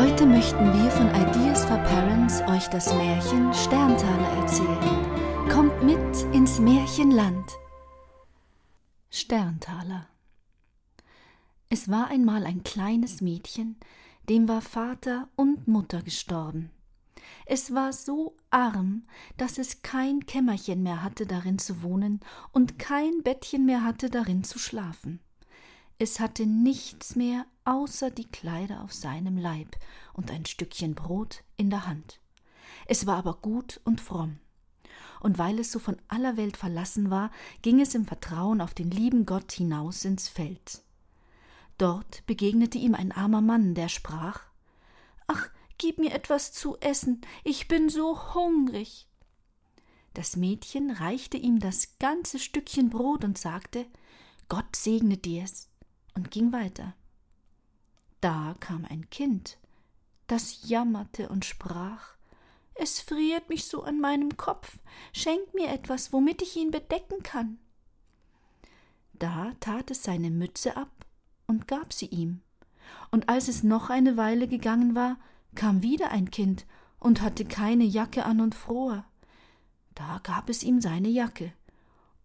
Heute möchten wir von Ideas for Parents euch das Märchen Sterntaler erzählen. Kommt mit ins Märchenland. Sterntaler. Es war einmal ein kleines Mädchen, dem war Vater und Mutter gestorben. Es war so arm, dass es kein Kämmerchen mehr hatte, darin zu wohnen, und kein Bettchen mehr hatte, darin zu schlafen. Es hatte nichts mehr außer die Kleider auf seinem Leib und ein Stückchen Brot in der Hand. Es war aber gut und fromm. Und weil es so von aller Welt verlassen war, ging es im Vertrauen auf den lieben Gott hinaus ins Feld. Dort begegnete ihm ein armer Mann, der sprach Ach, gib mir etwas zu essen, ich bin so hungrig. Das Mädchen reichte ihm das ganze Stückchen Brot und sagte Gott segne dir's und ging weiter. Da kam ein Kind, das jammerte und sprach Es friert mich so an meinem Kopf, schenk mir etwas, womit ich ihn bedecken kann. Da tat es seine Mütze ab und gab sie ihm. Und als es noch eine Weile gegangen war, kam wieder ein Kind und hatte keine Jacke an und fror. Da gab es ihm seine Jacke.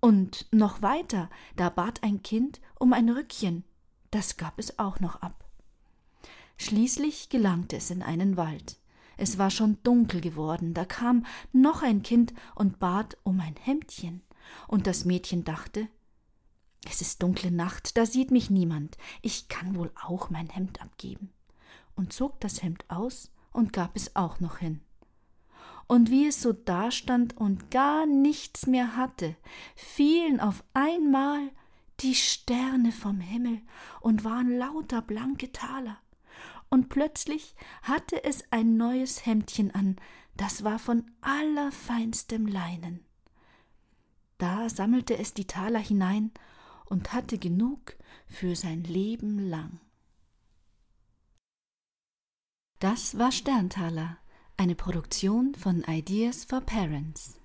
Und noch weiter, da bat ein Kind um ein Rückchen, das gab es auch noch ab. Schließlich gelangte es in einen Wald. Es war schon dunkel geworden, da kam noch ein Kind und bat um ein Hemdchen, und das Mädchen dachte Es ist dunkle Nacht, da sieht mich niemand, ich kann wohl auch mein Hemd abgeben, und zog das Hemd aus und gab es auch noch hin. Und wie es so dastand und gar nichts mehr hatte, fielen auf einmal die Sterne vom Himmel und waren lauter blanke Taler. Und plötzlich hatte es ein neues Hemdchen an, das war von allerfeinstem Leinen. Da sammelte es die Taler hinein und hatte genug für sein Leben lang. Das war Sterntaler, eine Produktion von Ideas for Parents.